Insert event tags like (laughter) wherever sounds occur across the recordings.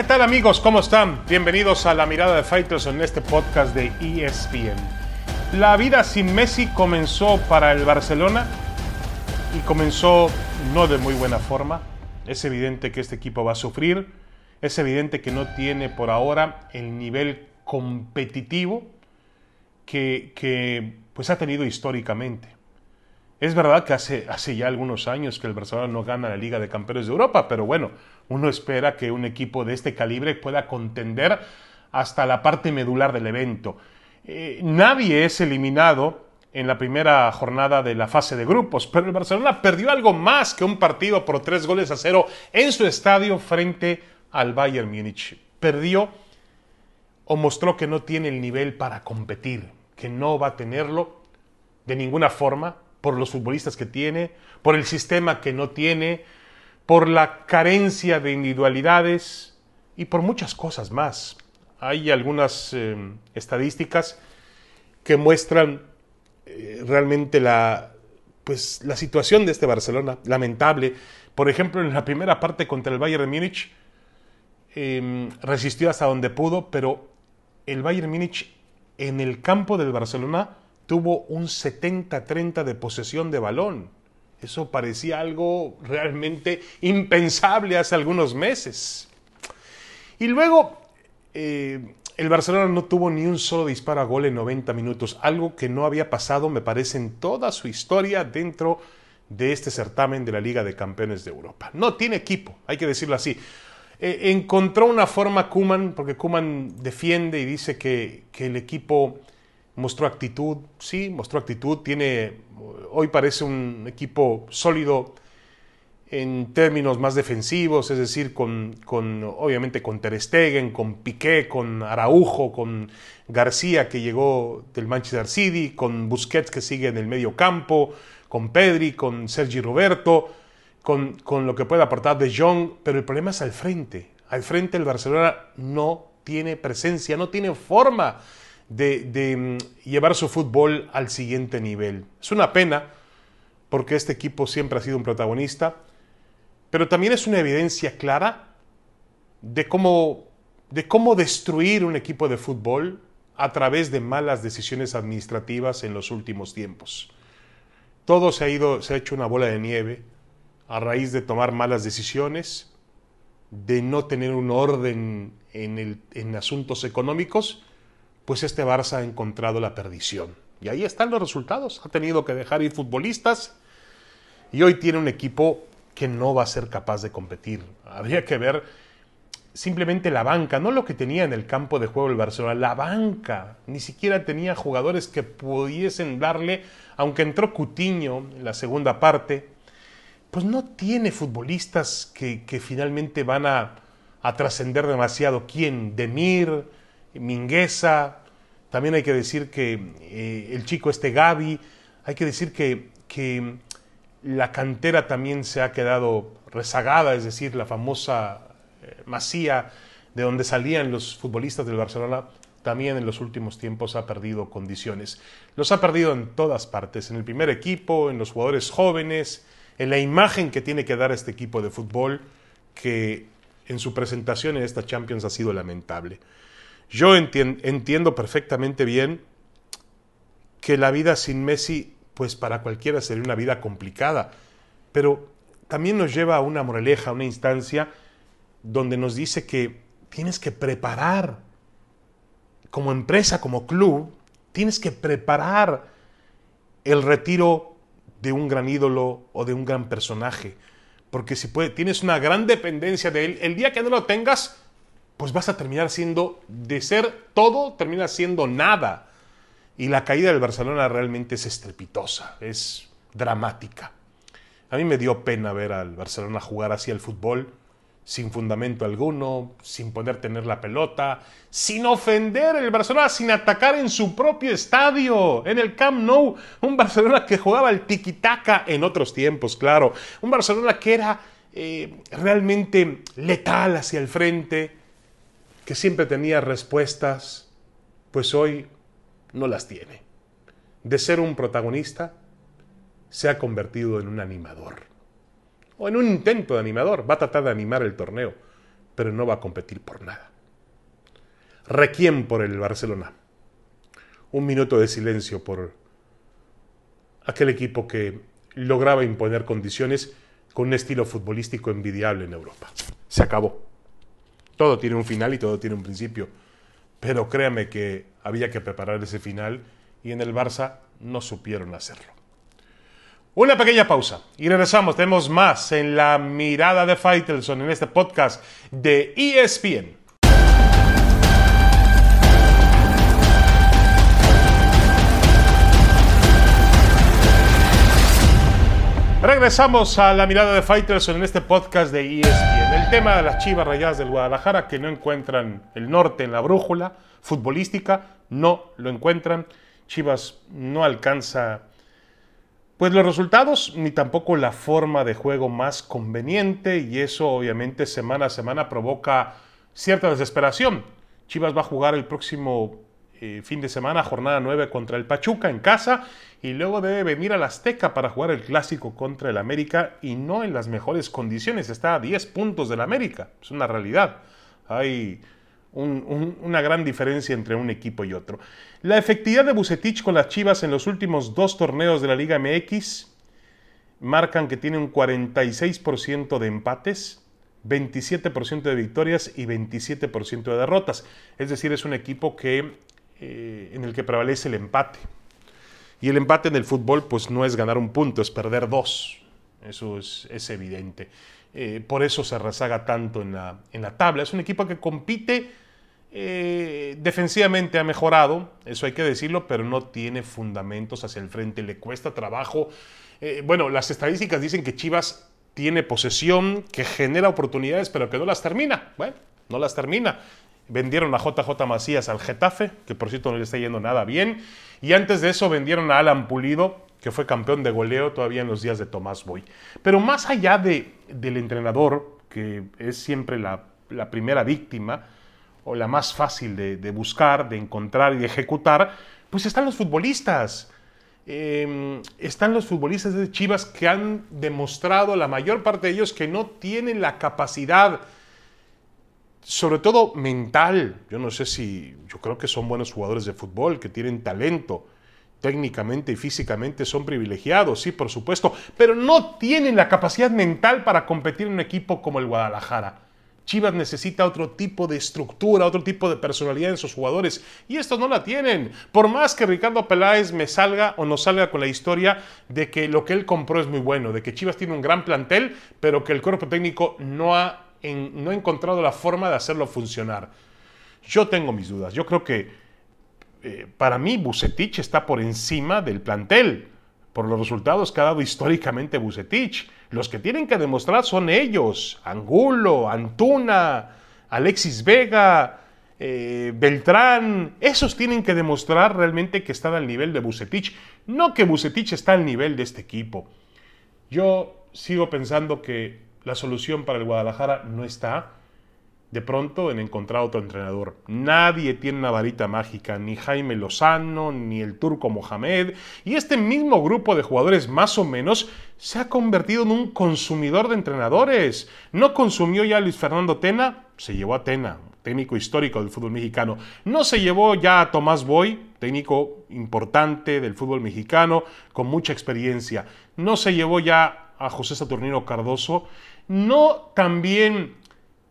¿qué tal amigos? ¿Cómo están? Bienvenidos a La Mirada de Fighters en este podcast de ESPN. La vida sin Messi comenzó para el Barcelona y comenzó no de muy buena forma. Es evidente que este equipo va a sufrir. Es evidente que no tiene por ahora el nivel competitivo que, que pues ha tenido históricamente. Es verdad que hace, hace ya algunos años que el Barcelona no gana la Liga de Campeones de Europa, pero bueno, uno espera que un equipo de este calibre pueda contender hasta la parte medular del evento. Eh, nadie es eliminado en la primera jornada de la fase de grupos, pero el Barcelona perdió algo más que un partido por tres goles a cero en su estadio frente al Bayern Múnich. Perdió o mostró que no tiene el nivel para competir, que no va a tenerlo de ninguna forma por los futbolistas que tiene, por el sistema que no tiene, por la carencia de individualidades y por muchas cosas más. Hay algunas eh, estadísticas que muestran eh, realmente la, pues, la situación de este Barcelona, lamentable. Por ejemplo, en la primera parte contra el Bayern Múnich, em, resistió hasta donde pudo, pero el Bayern Múnich en el campo del Barcelona tuvo un 70-30 de posesión de balón. Eso parecía algo realmente impensable hace algunos meses. Y luego, eh, el Barcelona no tuvo ni un solo disparo a gol en 90 minutos, algo que no había pasado, me parece, en toda su historia dentro de este certamen de la Liga de Campeones de Europa. No tiene equipo, hay que decirlo así. Eh, encontró una forma Kuman, porque Kuman defiende y dice que, que el equipo mostró actitud, sí, mostró actitud, tiene, hoy parece un equipo sólido en términos más defensivos, es decir, con, con, obviamente con Ter Stegen, con Piqué, con Araujo, con García que llegó del Manchester City, con Busquets que sigue en el medio campo, con Pedri, con Sergi Roberto, con, con lo que puede aportar De Jong, pero el problema es al frente. Al frente el Barcelona no tiene presencia, no tiene forma de, mm, llevar su fútbol al siguiente nivel. Es una pena porque este equipo siempre ha sido un protagonista, pero también es una evidencia clara de cómo, de cómo destruir un equipo de fútbol a través de malas decisiones administrativas en los últimos tiempos. Todo se ha ido, se ha hecho una bola de nieve a raíz de tomar malas decisiones, de no tener un orden en, en asuntos económicos pues este Barça ha encontrado la perdición. Y ahí están los resultados. Ha tenido que dejar ir futbolistas y hoy tiene un equipo que no va a ser capaz de competir. Habría que ver simplemente la banca, no lo que tenía en el campo de juego el Barcelona, la banca. Ni siquiera tenía jugadores que pudiesen darle, aunque entró Cutiño en la segunda parte, pues no tiene futbolistas que, finalmente van a, a trascender demasiado. ¿Quién? Demir, Mingueza, también hay que decir que eh, el chico este Gaby, hay que decir que, que, la cantera también se ha quedado rezagada, es decir, la famosa eh, masía de donde salían los futbolistas del Barcelona, también en los últimos tiempos ha perdido condiciones. Los ha perdido en todas partes, en el primer equipo, en los jugadores jóvenes, en la imagen que tiene que dar este equipo de fútbol, que en su presentación en esta Champions ha sido lamentable. Yo entiendo perfectamente bien que la vida sin Messi, pues para cualquiera sería una vida complicada, pero también nos lleva a una moraleja, a una instancia donde nos dice que tienes que preparar, como empresa, como club, tienes que preparar el retiro de un gran ídolo o de un gran personaje. Porque si puede, tienes una gran dependencia de él, el día que no lo tengas, pues vas a terminar siendo, de ser todo, termina siendo nada. Y la caída del Barcelona realmente es estrepitosa, es dramática. A mí me dio pena ver al Barcelona jugar así al fútbol, sin fundamento alguno, sin poder tener la pelota, sin ofender el Barcelona, sin atacar en su propio estadio, en el Camp Nou. Un Barcelona que jugaba el tiki-taka en otros tiempos, claro. Un Barcelona que era eh, realmente letal hacia el frente, que siempre tenía respuestas, pues hoy no las tiene. De ser un protagonista, se ha convertido en un animador. O en un intento de animador. Va a tratar de animar el torneo. pero no va a competir por nada. Requiem por el Barcelona. Un minuto de silencio por aquel equipo que lograba imponer condiciones con un estilo futbolístico envidiable en Europa. Se acabó. Todo tiene un final y todo tiene un principio. Pero créame que había que preparar ese final y en el Barça no supieron hacerlo. Una pequeña pausa y regresamos. Tenemos más en la mirada de Faitelson en este podcast de ESPN. Regresamos a la mirada de Faitelson en este podcast de ESPN. El tema de las chivas rayadas del Guadalajara que no encuentran el norte en la brújula futbolística, no lo encuentran. Chivas no alcanza pues los resultados ni tampoco la forma de juego más conveniente y eso obviamente semana a semana provoca cierta desesperación. Chivas va a jugar el próximo eh, fin de semana, jornada 9 contra el Pachuca en casa y luego debe venir al Azteca para jugar el clásico contra el América y no en las mejores condiciones. Está a 10 puntos del América, es una realidad. Hay una gran diferencia entre un equipo y otro. La efectividad de Bucetich con las Chivas en los últimos dos torneos de la Liga MX marcan que tiene un 46% de empates, 27% de victorias y 27% de derrotas. Es decir, es un equipo que eh, en el que prevalece el empate. Y el empate en el fútbol pues no es ganar un punto, es perder dos. Eso es, evidente. Eh, por eso se rezaga tanto en la, en la, tabla. Es un equipo que compite eh, defensivamente, ha mejorado, eso hay que decirlo, pero no tiene fundamentos hacia el frente, le cuesta trabajo. bueno, las estadísticas dicen que Chivas tiene posesión, que genera oportunidades, pero que no las termina. Bueno, no las termina. Vendieron a JJ Macías al Getafe, que por cierto no le está yendo nada bien. Y antes de eso vendieron a Alan Pulido, que fue campeón de goleo todavía en los días de Tomás Boy. Pero más allá de, del entrenador, que es siempre la, primera víctima, o la más fácil de, buscar, de encontrar y de ejecutar, pues están los futbolistas. Em, están los futbolistas de Chivas que han demostrado, la mayor parte de ellos, que no tienen la capacidad sobre todo mental. Yo no sé si, yo creo que son buenos jugadores de fútbol, que tienen talento, técnicamente y físicamente son privilegiados, sí, por supuesto, pero no tienen la capacidad mental para competir en un equipo como el Guadalajara. Chivas necesita otro tipo de estructura, otro tipo de personalidad en sus jugadores y estos no la tienen. Por más que Ricardo Peláez me salga o no salga con la historia de que lo que él compró es muy bueno, de que Chivas tiene un gran plantel, pero que el cuerpo técnico no ha no he encontrado la forma de hacerlo funcionar. Yo tengo mis dudas. Yo creo que eh, para mí Bucetich está por encima del plantel, por los resultados que ha dado históricamente Bucetich. Los que tienen que demostrar son ellos, Angulo, Antuna, Alexis Vega, eh, Beltrán. Esos tienen que demostrar realmente que están al nivel de Bucetich, no que Bucetich está al nivel de este equipo. Yo sigo pensando que la solución para el Guadalajara no está de pronto en encontrar otro entrenador. Nadie tiene una varita mágica, ni Jaime Lozano, ni el turco Mohamed. Y este mismo grupo de jugadores más o menos se ha convertido en un consumidor de entrenadores. No consumió ya Luis Fernando Tena, se llevó a Tena, técnico histórico del fútbol mexicano. No se llevó ya a Tomás Boy, técnico importante del fútbol mexicano, con mucha experiencia. No se llevó ya a José Saturnino Cardoso, no también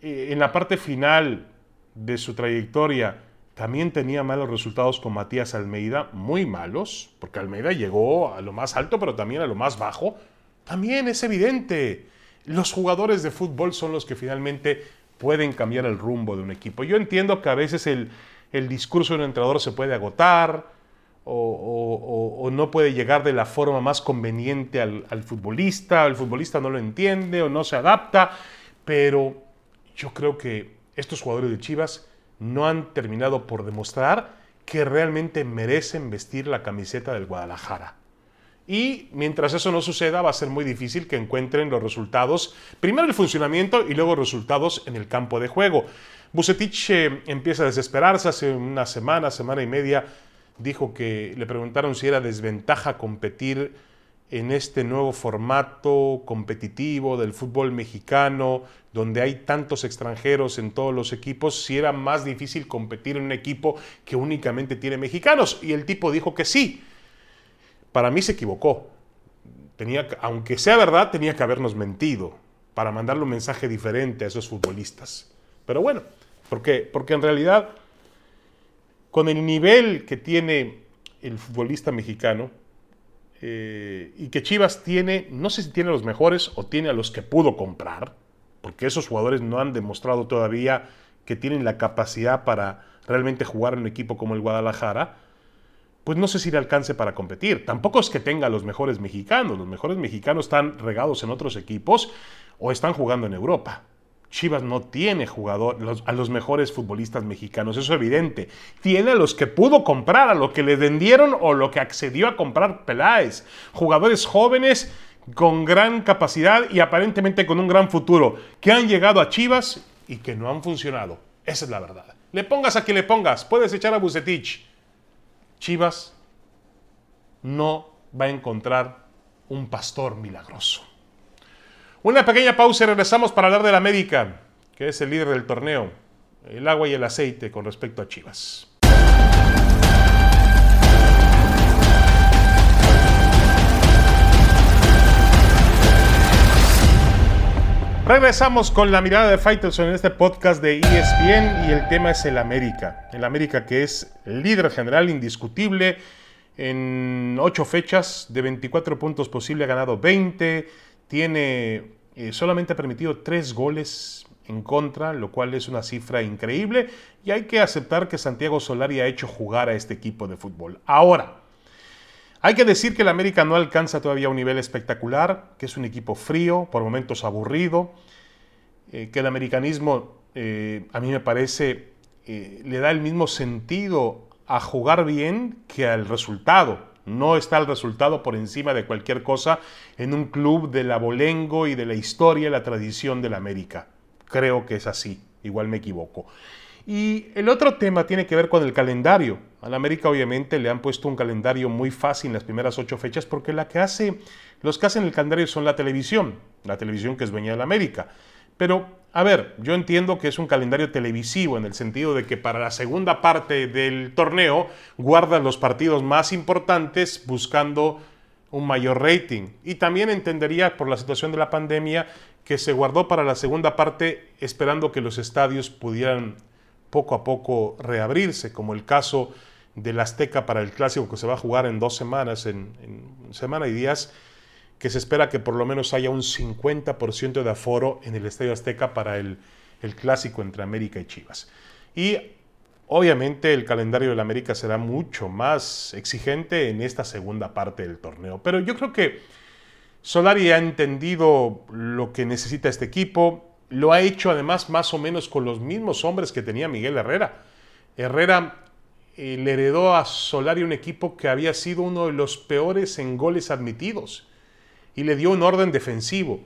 eh, en la parte final de su trayectoria también tenía malos resultados con Matías Almeida, muy malos, porque Almeida llegó a lo más alto, pero también a lo más bajo. También es evidente, los jugadores de fútbol son los que finalmente pueden cambiar el rumbo de un equipo. Yo entiendo que a veces el, el discurso de un entrenador se puede agotar, o, no puede llegar de la forma más conveniente al, futbolista, el futbolista no lo entiende o no se adapta, pero yo creo que estos jugadores de Chivas no han terminado por demostrar que realmente merecen vestir la camiseta del Guadalajara. Y mientras eso no suceda, va a ser muy difícil que encuentren los resultados, primero el funcionamiento y luego resultados en el campo de juego. Bucetich eh, empieza a desesperarse hace una semana, semana y media dijo que le preguntaron si era desventaja competir en este nuevo formato competitivo del fútbol mexicano, donde hay tantos extranjeros en todos los equipos, si era más difícil competir en un equipo que únicamente tiene mexicanos. Y el tipo dijo que sí. Para mí se equivocó. Tenía, aunque sea verdad, tenía que habernos mentido para mandarle un mensaje diferente a esos futbolistas. Pero bueno, porque, porque en realidad, con el nivel que tiene el futbolista mexicano, eh, y que Chivas tiene, no sé si tiene a los mejores o tiene a los que pudo comprar, porque esos jugadores no han demostrado todavía que tienen la capacidad para realmente jugar en un equipo como el Guadalajara, pues no sé si le alcance para competir. Tampoco es que tenga a los mejores mexicanos, los mejores mexicanos están regados en otros equipos o están jugando en Europa. Chivas no tiene jugador, a los mejores futbolistas mexicanos, eso es evidente. Tiene a los que pudo comprar, a lo que le vendieron o lo que accedió a comprar Peláez. Jugadores jóvenes con gran capacidad y aparentemente con un gran futuro, que han llegado a Chivas y que no han funcionado. Esa es la verdad. Le pongas a quien le pongas, puedes echar a Bucetich. Chivas no va a encontrar un pastor milagroso. Una pequeña pausa y regresamos para hablar del América, que es el líder del torneo, el agua y el aceite con respecto a Chivas. Regresamos con la mirada de Faitelson en este podcast de ESPN y el tema es el América. El América que es líder general indiscutible en 8 fechas de 24 puntos posible, ha ganado 20, tiene eh, solamente ha permitido tres goles en contra, lo cual es una cifra increíble y hay que aceptar que Santiago Solari ha hecho jugar a este equipo de fútbol. Ahora, hay que decir que el América no alcanza todavía un nivel espectacular, que es un equipo frío, por momentos aburrido, eh, que el americanismo eh, a mí me parece le da el mismo sentido a jugar bien que al resultado. No está el resultado por encima de cualquier cosa en un club del abolengo y de la historia y la tradición de la América. Creo que es así, igual me equivoco. Y el otro tema tiene que ver con el calendario. A la América obviamente le han puesto un calendario muy fácil en las primeras ocho fechas porque la que hace, los que hacen el calendario son la televisión, la televisión que es dueña de la América. Pero, a ver, yo entiendo que es un calendario televisivo en el sentido de que para la segunda parte del torneo guardas los partidos más importantes buscando un mayor rating. Y también entendería por la situación de la pandemia que se guardó para la segunda parte esperando que los estadios pudieran poco a poco reabrirse, como el caso del Azteca para el clásico que se va a jugar en dos semanas, en semana y días que se espera que por lo menos haya un 50% de aforo en el Estadio Azteca para el, clásico entre América y Chivas. Y obviamente el calendario del América será mucho más exigente en esta segunda parte del torneo. Pero yo creo que Solari ha entendido lo que necesita este equipo, lo ha hecho además más o menos con los mismos hombres que tenía Miguel Herrera. Herrera eh, le heredó a Solari un equipo que había sido uno de los peores en goles admitidos y le dio un orden defensivo.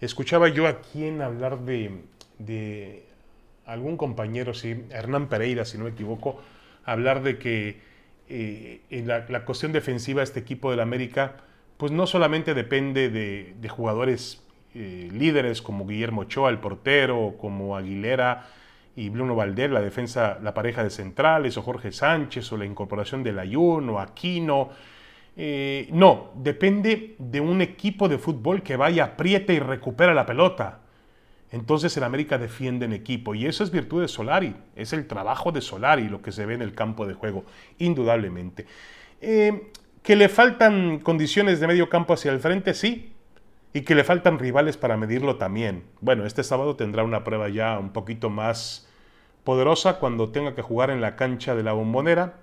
Escuchaba yo a quien hablar de, algún compañero, sí, Hernán Pereira, si no me equivoco, hablar de que eh, en la, cuestión defensiva de este equipo del América, pues no solamente depende de, jugadores eh, líderes como Guillermo Ochoa, el portero, como Aguilera y Bruno Valdés, la defensa, la pareja de centrales, o Jorge Sánchez, o la incorporación del Ayuno, Aquino, eh, no, depende de un equipo de fútbol que vaya, aprieta y recupera la pelota. Entonces el América defiende en equipo y eso es virtud de Solari, es el trabajo de Solari lo que se ve en el campo de juego, indudablemente. Eh, que le faltan condiciones de medio campo hacia el frente, sí, y que le faltan rivales para medirlo también. Bueno, este sábado tendrá una prueba ya un poquito más poderosa cuando tenga que jugar en la cancha de la bombonera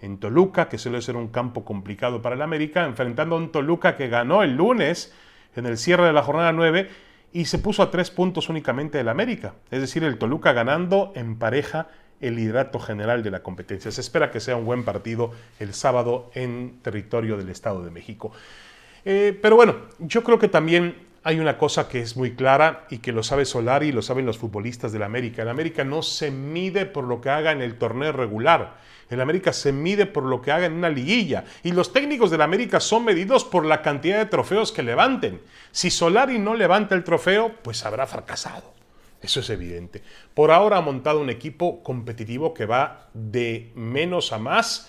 en Toluca, que suele ser un campo complicado para el América, enfrentando a un Toluca que ganó el lunes en el cierre de la jornada 9 y se puso a tres puntos únicamente del América. Es decir, el Toluca ganando en pareja el liderato general de la competencia. Se espera que sea un buen partido el sábado en territorio del Estado de México. Eh, pero bueno, yo creo que también hay una cosa que es muy clara y que lo sabe Solari y lo saben los futbolistas del América. El América no se mide por lo que haga en el torneo regular. El América se mide por lo que haga en una liguilla. Y los técnicos del América son medidos por la cantidad de trofeos que levanten. Si Solari no levanta el trofeo, pues habrá fracasado. Eso es evidente. Por ahora ha montado un equipo competitivo que va de menos a más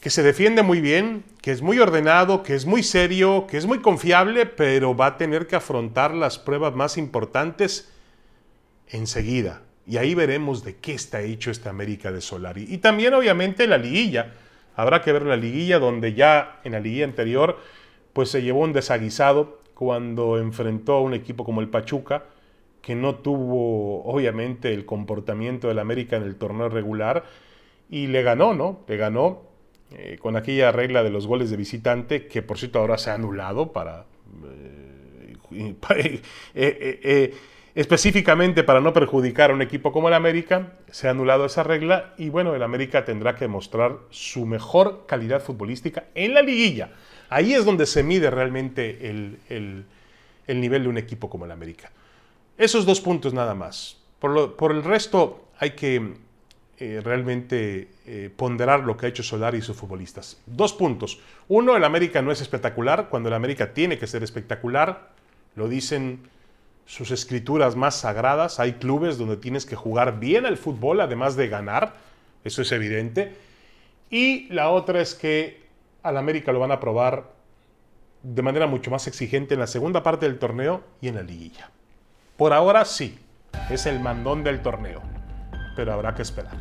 que se defiende muy bien, que es muy ordenado, que es muy serio, que es muy confiable, pero va a tener que afrontar las pruebas más importantes enseguida. Y ahí veremos de qué está hecho esta América de Solari. Y también obviamente la liguilla. Habrá que ver la liguilla donde ya en la liguilla anterior pues se llevó un desaguisado cuando enfrentó a un equipo como el Pachuca que no tuvo obviamente el comportamiento del América en el torneo regular y le ganó, ¿no? Le ganó eh, con aquella regla de los goles de visitante, que por cierto ahora se ha anulado para... Eh, (laughs) eh, específicamente para no perjudicar a un equipo como el América, se ha anulado esa regla y bueno, el América tendrá que mostrar su mejor calidad futbolística en la liguilla. Ahí es donde se mide realmente el, el, nivel de un equipo como el América. Esos dos puntos nada más. Por, por el resto hay que eh, realmente eh, ponderar lo que ha hecho Solari y sus futbolistas. Dos puntos. Uno, el América no es espectacular, cuando el América tiene que ser espectacular, lo dicen sus escrituras más sagradas. Hay clubes donde tienes que jugar bien al fútbol, además de ganar, eso es evidente. Y la otra es que al América lo van a probar de manera mucho más exigente en la segunda parte del torneo y en la liguilla. Por ahora sí, es el mandón del torneo, pero habrá que esperar.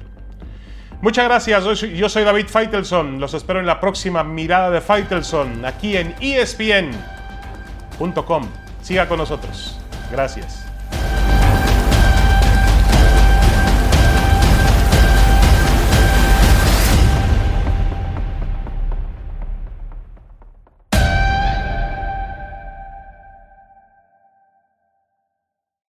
Muchas gracias, yo soy David Feitelson. Los espero en la próxima mirada de Feitelson aquí en espn.com. Siga con nosotros. Gracias.